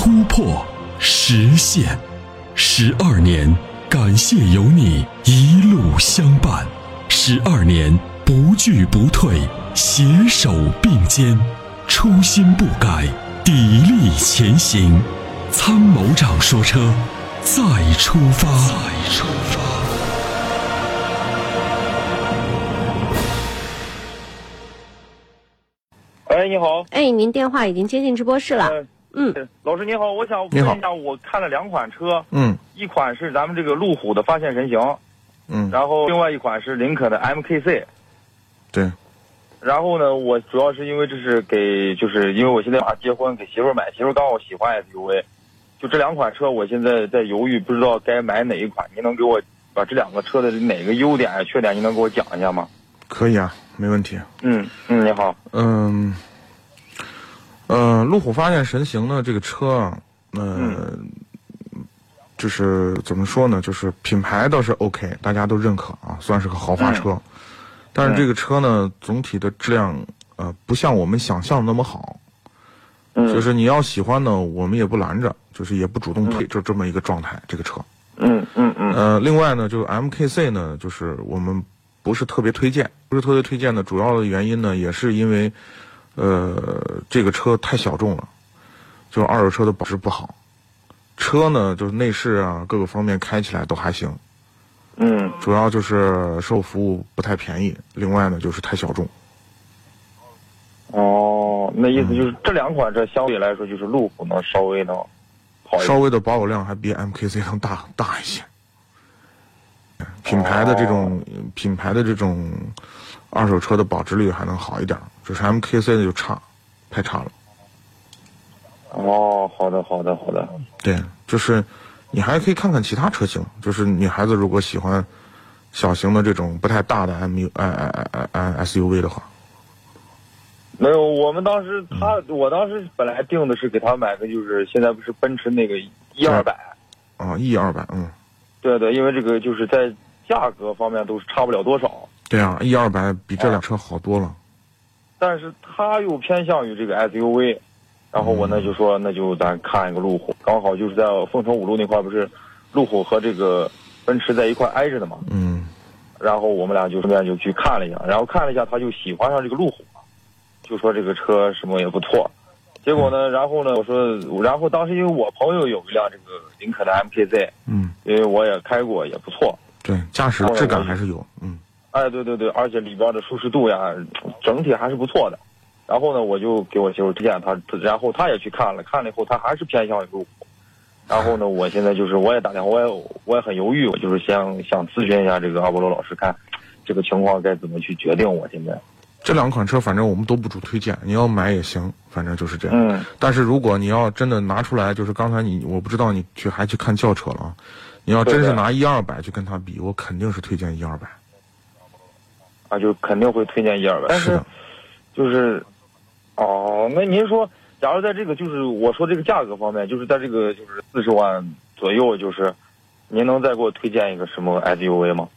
突破、实现。十二年，感谢有你一路相伴。十二年，不惧不退，携手并肩，初心不改，砥砺前行。参谋长说：“车，再出发。”再出发。哎，你好，哎，您电话已经接进直播室了。呃嗯，老师你好，我想问一下，我看了两款车，嗯一款是咱们这个路虎的发现神行，嗯，然后另外一款是林肯的 MKC。对，然后呢，我主要是因为这是给，就是因为我现在马上结婚，给媳妇儿买，媳妇儿刚好喜欢 SUV，就这两款车，我现在在犹豫，不知道该买哪一款。您能给我把这两个车的哪个优点、缺点，您能给我讲一下吗？可以啊，没问题。嗯嗯，你好，嗯，呃，路虎发现神行呢，这个车啊，呃，嗯就是怎么说呢，就是品牌倒是 OK，大家都认可啊，算是个豪华嗯车。但是这个车呢，总体的质量呃，不像我们想象的那么好。嗯，就是你要喜欢呢，我们也不拦着，就是也不主动推，就这么一个状态。这个车，嗯嗯嗯呃，另外呢，就是 MKC 呢，就是我们不是特别推荐，不是特别推荐的主要的原因呢，也是因为，呃，这个车太小众了，就是二手车的保值不好。车呢，就是内饰啊，各个方面开起来都还行，嗯，主要就是售后服务不太便宜。另外呢，就是太小众。哦，那嗯意思就是这两款车相对来说，就是路虎能稍微能好一点。稍微的保有量还比 MKC 能大大一些。品牌的这种、品牌的这种二手车的保值率还能好一点，只是 MKC 的就差，太差了。哦，好的好的好的。对，就是你还可以看看其他车型，就是女孩子如果喜欢小型的这种不太大的 MU 哎哎哎哎 SUV 的话，没有，我们当时他，我当时本来定的是给他买个，就是现在不是奔驰那个 E 二百，啊 E 二百，嗯，对对，因为这个就是在价格方面都是差不了多少，对啊，E 二百比这辆车好多了。但是他又偏向于这个 SUV，然后我呢就说那就咱看一个路虎，刚好就是在凤城五路那块不是路虎和这个奔驰在一块挨着的嘛，嗯。然后我们俩就顺便就去看了一下，然后看了一下，他就喜欢上这个路虎了，就说这个车什么也不错。结果呢，然后呢，我说，然后当时因为我朋友有一辆这个林肯的 MKZ，嗯，因为我也开过，也不错。对，驾驶质感还是有，嗯哎，对对对，而且里边的舒适度呀，整体还是不错的。然后呢，我就给我媳妇推荐她，然后她也去看了，看了以后她还是偏向于路虎。然后呢，我现在就是我也打电话，我也我也很犹豫，我就是想想咨询一下这个阿波罗老师，看这个情况该怎么去决定。我现在，这两款车反正我们都不主推荐，你要买也行，反正就是这样。嗯但是如果你要真的拿出来，就是刚才你，我不知道你去还去看轿车了啊。你要真是拿一二百去跟他比，我肯定是推荐一二百。啊，就肯定会推荐一二百，但是就是，哦，那您说，假如在这个就是我说这个价格方面，就是在这个就是四十万左右，就是您能再给我推荐一个什么 SUV 吗？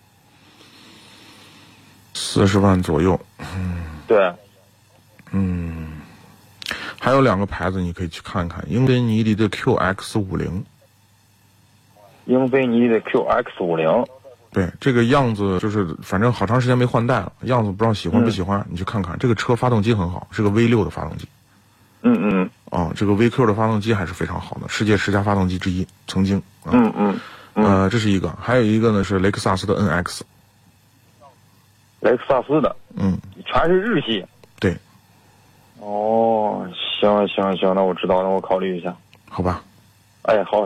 四十万左右，对，嗯，还有两个牌子你可以去看看，英菲尼迪的 QX 五零，英菲尼迪的 QX 五零，对这个样子就是反正好长时间没换代了，样子不知道喜欢不喜欢，你去看看。这个车发动机很好，是个 V 六的发动机嗯嗯啊，这个 VQ 的发动机还是非常好的，世界十佳发动机之一，曾经啊。嗯嗯嗯，呃，这是一个，还有一个呢是雷克萨斯的 NX，雷克萨斯的，嗯，全是日系。对，哦，行行行，那我知道，那我考虑一下。好吧。哎，好。